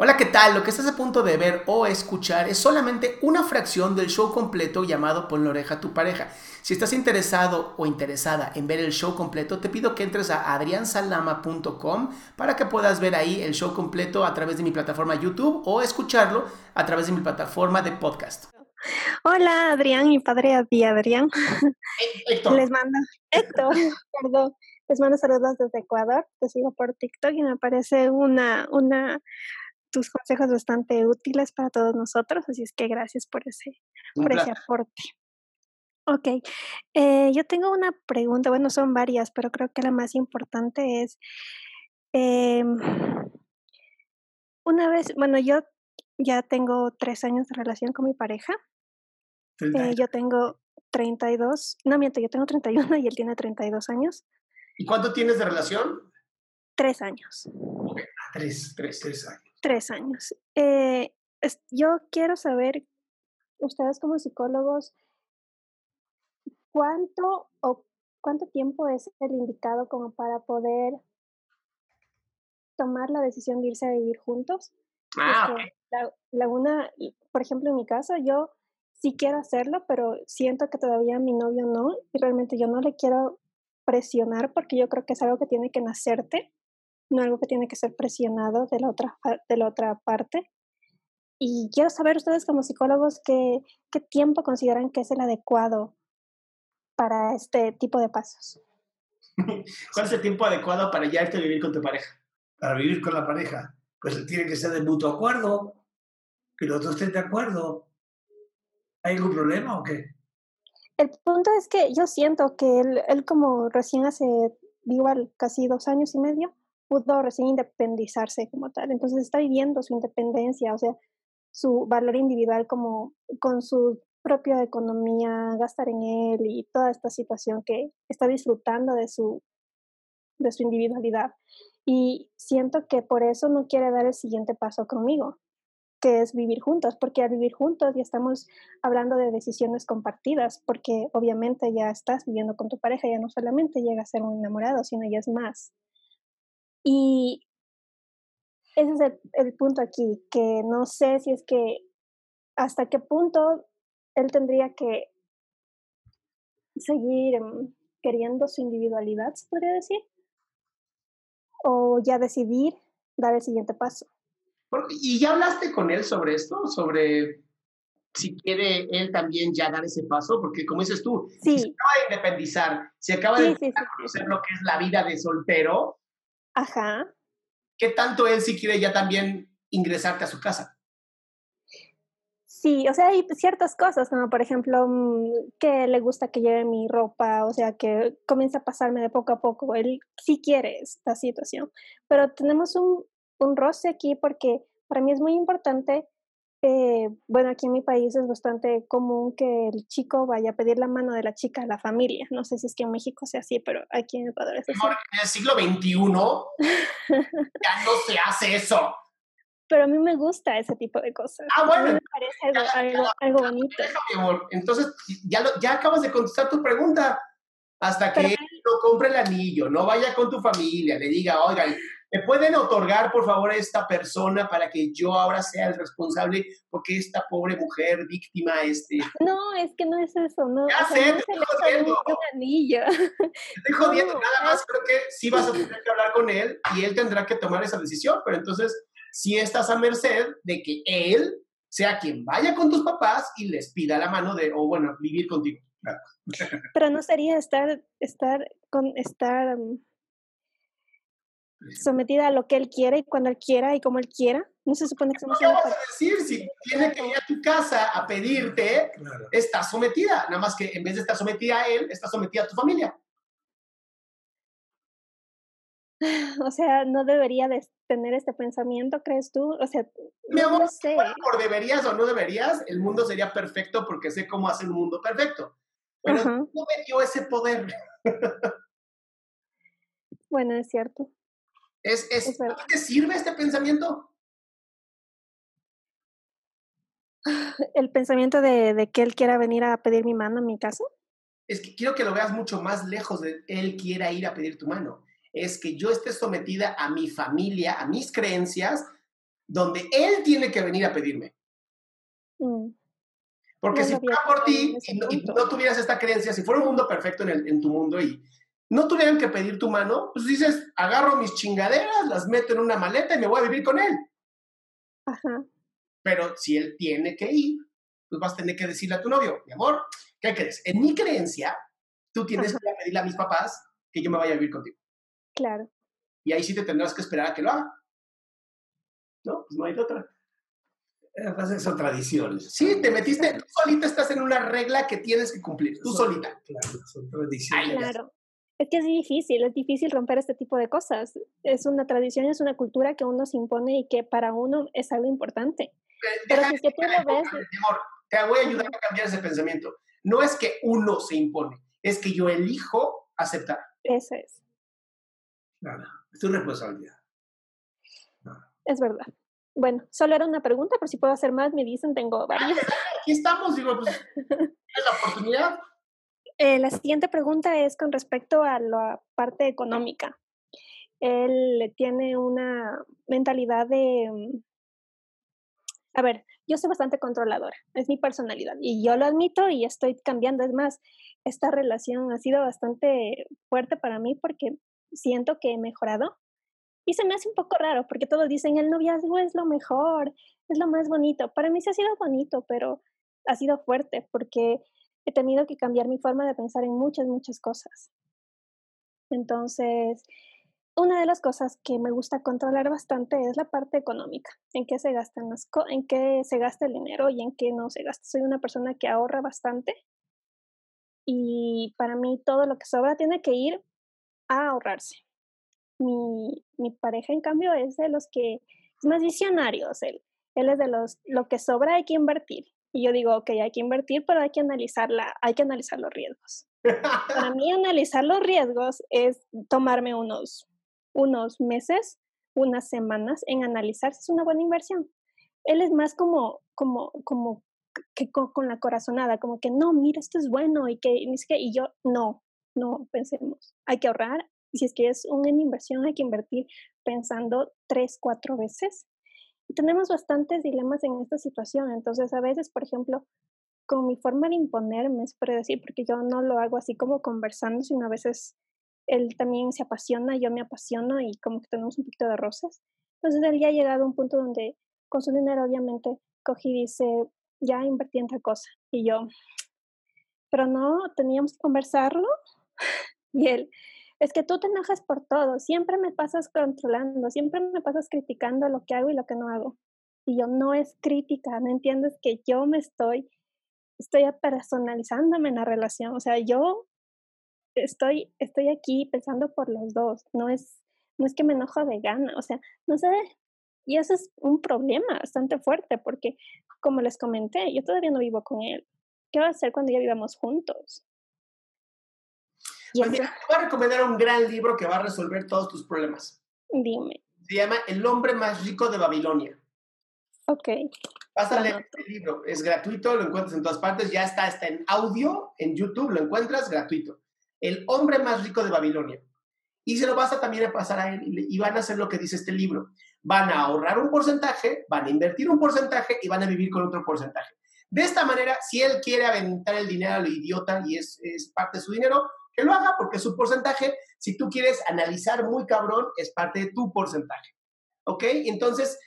Hola, ¿qué tal? Lo que estás a punto de ver o escuchar es solamente una fracción del show completo llamado Pon la oreja a tu pareja. Si estás interesado o interesada en ver el show completo, te pido que entres a adriansalama.com para que puedas ver ahí el show completo a través de mi plataforma YouTube o escucharlo a través de mi plataforma de podcast. Hola, Adrián, mi padre Adrián. Héctor. Les mando, Héctor, perdón. Les mando saludos desde Ecuador. Te sigo por TikTok y me parece una, una tus consejos bastante útiles para todos nosotros, así es que gracias por ese, por ese aporte. Ok, eh, yo tengo una pregunta, bueno, son varias, pero creo que la más importante es, eh, una vez, bueno, yo ya tengo tres años de relación con mi pareja, eh, yo tengo 32, no miento, yo tengo 31 y él tiene 32 años. ¿Y cuánto tienes de relación? Tres años. Okay. Tres, tres, tres años. Tres años. Eh, yo quiero saber, ustedes como psicólogos, ¿cuánto o cuánto tiempo es el indicado como para poder tomar la decisión de irse a vivir juntos? Ah, la, la, una, por ejemplo, en mi caso, yo sí quiero hacerlo, pero siento que todavía mi novio no, y realmente yo no le quiero presionar porque yo creo que es algo que tiene que nacerte no algo que tiene que ser presionado de la otra, de la otra parte. Y quiero saber ustedes como psicólogos qué, qué tiempo consideran que es el adecuado para este tipo de pasos. ¿Cuál es el tiempo adecuado para ya irte a vivir con tu pareja? Para vivir con la pareja, pues tiene que ser de mutuo acuerdo, que los dos estén de acuerdo. ¿Hay algún problema o qué? El punto es que yo siento que él, él como recién hace igual casi dos años y medio, pudo recién independizarse como tal. Entonces está viviendo su independencia, o sea, su valor individual como con su propia economía, gastar en él y toda esta situación que está disfrutando de su, de su individualidad. Y siento que por eso no quiere dar el siguiente paso conmigo, que es vivir juntos, porque al vivir juntos ya estamos hablando de decisiones compartidas, porque obviamente ya estás viviendo con tu pareja, ya no solamente llega a ser un enamorado, sino ya es más. Y ese es el, punto aquí, que no sé si es que hasta qué punto él tendría que seguir mm, queriendo su individualidad, se podría decir, o ya decidir dar el siguiente paso. ¿Y ya hablaste con él sobre esto? Sobre si quiere él también ya dar ese paso, porque como dices tú, sí. se acaba de independizar, se acaba de conocer lo que es la vida de soltero, Ajá. ¿Qué tanto él sí quiere ya también ingresarte a su casa? Sí, o sea, hay ciertas cosas, como por ejemplo, mm, que le gusta que lleve mi ropa, o sea, que comienza a pasarme de poco a poco. Él sí quiere esta situación, pero tenemos un, un roce aquí porque para mí es muy importante eh, bueno, aquí en mi país es bastante común que el chico vaya a pedir la mano de la chica a la familia. No sé si es que en México sea así, pero aquí en Ecuador es así. En el siglo XXI ya no se hace eso. Pero a mí me gusta ese tipo de cosas. Ah, bueno. me parece algo, algo, bonito. mi amor. Entonces, ya, ya acabas de contestar tu pregunta. Hasta que él no compre el anillo, no vaya con tu familia, le diga, oiga, ¿Me pueden otorgar, por favor, a esta persona para que yo ahora sea el responsable? Porque esta pobre mujer víctima, este... No, es que no es eso, no. Ya sé, te estoy jodiendo. Un anillo. Te estoy jodiendo, nada más creo que sí vas a tener que hablar con él y él tendrá que tomar esa decisión, pero entonces sí estás a merced de que él sea quien vaya con tus papás y les pida la mano de, o bueno, vivir contigo. Pero no sería estar, estar con, estar... Um, sometida a lo que él quiere y cuando él quiera y como él quiera. No se supone que somos... ¿Qué vas a decir? Si tiene que ir a tu casa a pedirte, está sometida. Nada más que en vez de estar sometida a él, está sometida a tu familia. O sea, no debería de tener este pensamiento, ¿crees tú? O sea, Mi amor, no sé. por deberías o no deberías, el mundo sería perfecto porque sé cómo hacer un mundo perfecto. Pero no me dio ese poder. bueno, es cierto. ¿Es, es, ¿Te sirve este pensamiento? ¿El pensamiento de, de, que él quiera venir a pedir mi mano en mi caso? Es que quiero que lo veas mucho más lejos de él quiera ir a pedir tu mano. Es que yo esté sometida a mi familia, a mis creencias, donde él tiene que venir a pedirme. Mm. Porque No si fuera por ti y no, y punto. no tuvieras esta creencia, si fuera un mundo perfecto en, el- en tu mundo y no tuvieran que pedir tu mano, pues dices, agarro mis chingaderas, las meto en una maleta y me voy a vivir con él. Ajá. Pero si él tiene que ir, pues vas a tener que decirle a tu novio, mi amor, ¿qué crees? En mi creencia, tú tienes Ajá. que pedirle a mis papás que yo me vaya a vivir contigo. Claro. Y ahí sí te tendrás que esperar a que lo haga. No, pues no hay de otra. Eh, pasa que son tradiciones. Sí, te metiste, tú solita estás en una regla que tienes que cumplir, tú Son- solita. Claro, son tradiciones. Ay, Claro. Es que es difícil, es difícil romper este tipo de cosas. Es una tradición, es una cultura que uno se impone y que para uno es algo importante. Pero si es que tú lo ves, amor, te voy a ayudar a cambiar ese pensamiento. No es que uno se impone, es que yo elijo aceptar. eso es, Claro, es tu responsabilidad. es verdad. Bueno, solo era una pregunta, pero si puedo hacer más, me dicen, tengo varias. Aquí estamos, digo, pues, tienes la oportunidad. Eh, la siguiente pregunta es con respecto a la parte económica. Él tiene una mentalidad de... mm, A ver, yo soy bastante controladora, es mi personalidad y yo lo admito y estoy cambiando. Es más, esta relación ha sido bastante fuerte para mí porque siento que he mejorado y se me hace un poco raro porque todos dicen el noviazgo es lo mejor, es lo más bonito. Para mí sí ha sido bonito, pero ha sido fuerte porque he tenido que cambiar mi forma de pensar en muchas, muchas cosas. Entonces, una de las cosas que me gusta controlar bastante es la parte económica, en qué se las en qué se gasta el dinero y en qué no se gasta. Soy una persona que ahorra bastante y para mí todo lo que sobra tiene que ir a ahorrarse. Mi, mi pareja, en cambio, es de los que es más visionario. Él, él es de los, lo que sobra hay que invertir. Y yo digo, ok, hay que invertir, pero hay que analizarla, hay que analizar los riesgos. Para mí analizar los riesgos es tomarme unos, unos meses, unas semanas en analizar si es una buena inversión. Él es más como, como, como que con, con la corazonada, como que no, mira, esto es bueno y que, y yo, no, no, pensemos, hay que ahorrar. Si es que es una inversión, hay que invertir pensando tres, cuatro veces. Tenemos bastantes dilemas en esta situación. Entonces, a veces, por ejemplo, con mi forma de imponerme, es por decir, porque yo no lo hago así como conversando, sino a veces él también se apasiona, yo me apasiono y como que tenemos un poquito de roces. Entonces él ya ha llegado a un punto donde con su dinero obviamente cogí y dice, ya invertí en tal cosa. Y yo, pero no, teníamos que conversarlo. Y él, es que tú te enojas por todo, siempre me pasas controlando, siempre me pasas criticando lo que hago y lo que no hago. Y yo, no es crítica, no entiendes que yo me estoy estoy personalizándome en la relación. O sea, yo estoy, estoy aquí pensando por los dos. No es, no es que me enojo de gana. O sea, no sé. Y eso es un problema bastante fuerte porque, como les comenté, yo todavía no vivo con él. ¿Qué va a hacer cuando ya vivamos juntos? Pues mira, te voy a recomendar un gran libro que va a resolver todos tus problemas. dime. Se llama El hombre más rico de Babilonia. Ok, Vas a leer el libro, es gratuito, lo encuentras en todas partes, ya está, está en audio, en YouTube, lo encuentras gratuito. El hombre más rico de Babilonia. Y se lo vas a también a pasar a él y van a hacer lo que dice este libro. Van a ahorrar un porcentaje, van a invertir un porcentaje y van a vivir con otro porcentaje. De esta manera, si él quiere aventar el dinero a lo idiota y es, es parte de su dinero, que lo haga porque su porcentaje. Si tú quieres analizar muy cabrón, es parte de tu porcentaje. ¿Ok? Entonces,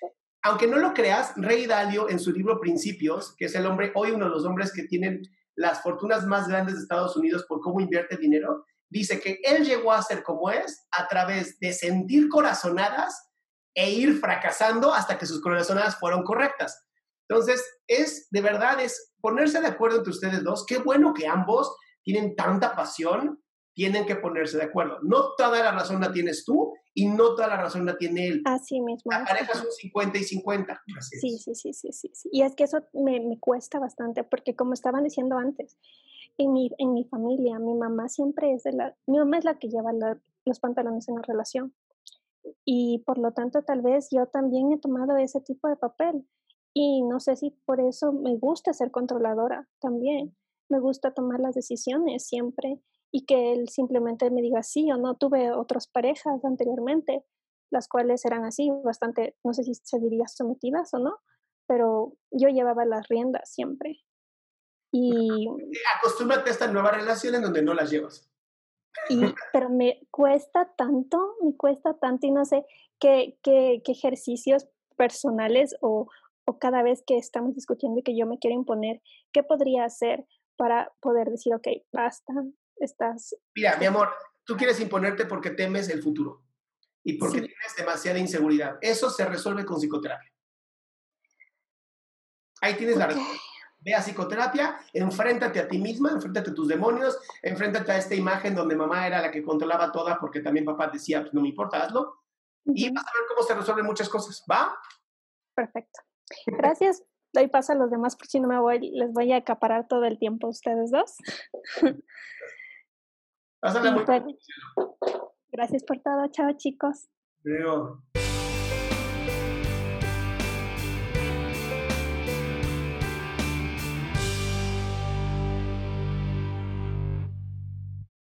aunque no lo creas, Rey Dalio en su libro Principios, que es el hombre, hoy uno de los hombres que tienen las fortunas más grandes de Estados Unidos por cómo invierte dinero, dice que él llegó a ser como es a través de sentir corazonadas e ir fracasando hasta que sus corazonadas fueron correctas. Entonces, es de verdad, es ponerse de acuerdo entre ustedes dos. Qué bueno que ambos tienen tanta pasión, tienen que ponerse de acuerdo. No toda la razón la tienes tú y no toda la razón la tiene él. así mismo. La pareja son 50 y 50. Así Sí, sí, sí, sí, sí, sí. Y es que eso me, me cuesta bastante, porque como estaban diciendo antes, en mi, en mi familia, mi mamá siempre es de la, mi mamá es la que lleva la- los pantalones en la relación. Y por lo tanto, tal vez yo también he tomado ese tipo de papel. Y no sé si por eso me gusta ser controladora también. Me gusta tomar las decisiones siempre y que él simplemente me diga sí o no. Tuve otras parejas anteriormente las cuales eran así, bastante, no sé si se diría sometidas o no, pero yo llevaba las riendas siempre. Y acostúmbrate a esta nueva relación en donde no las llevas. Y, pero me cuesta tanto, me cuesta tanto y no sé qué, qué, qué ejercicios personales o, o, cada vez que estamos discutiendo y que yo me quiero imponer, ¿qué podría hacer para poder decir, ok, basta, estás... Mira, mi amor, tú quieres imponerte porque temes el futuro y porque tienes demasiada inseguridad. Eso se resuelve con psicoterapia. Ahí tienes la respuesta. Ve a psicoterapia, enfréntate a ti misma, enfréntate a tus demonios, enfréntate a esta imagen donde mamá era la que controlaba todas porque también papá decía, pues no me importa, hazlo. Y vas a ver cómo se resuelven muchas cosas, ¿va? Perfecto. Gracias. Doy paso a los demás porque si no me voy, les voy a acaparar todo el tiempo a ustedes dos. Pásale muy Gracias por todo. Chao, chicos. Creo.